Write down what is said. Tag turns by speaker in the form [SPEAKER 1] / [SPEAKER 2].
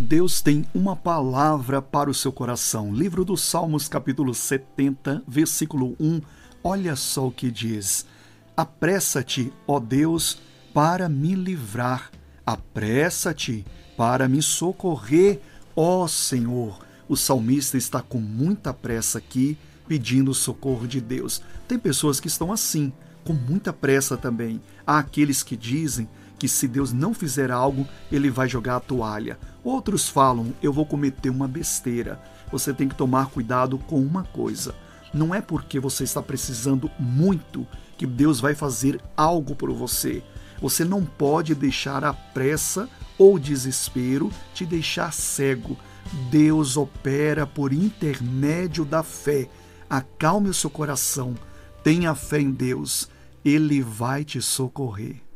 [SPEAKER 1] Deus tem uma palavra para o seu coração. Livro dos Salmos, capítulo 70, versículo 1. Olha só o que diz: Apressa-te, ó Deus, para me livrar. Apressa-te para me socorrer, ó Senhor. O salmista está com muita pressa aqui, pedindo o socorro de Deus. Tem pessoas que estão assim, com muita pressa também. Há aqueles que dizem que se Deus não fizer algo, ele vai jogar a toalha. Outros falam, eu vou cometer uma besteira. Você tem que tomar cuidado com uma coisa. Não é porque você está precisando muito que Deus vai fazer algo por você. Você não pode deixar a pressa ou desespero te deixar cego. Deus opera por intermédio da fé. Acalme o seu coração. Tenha fé em Deus. Ele vai te socorrer.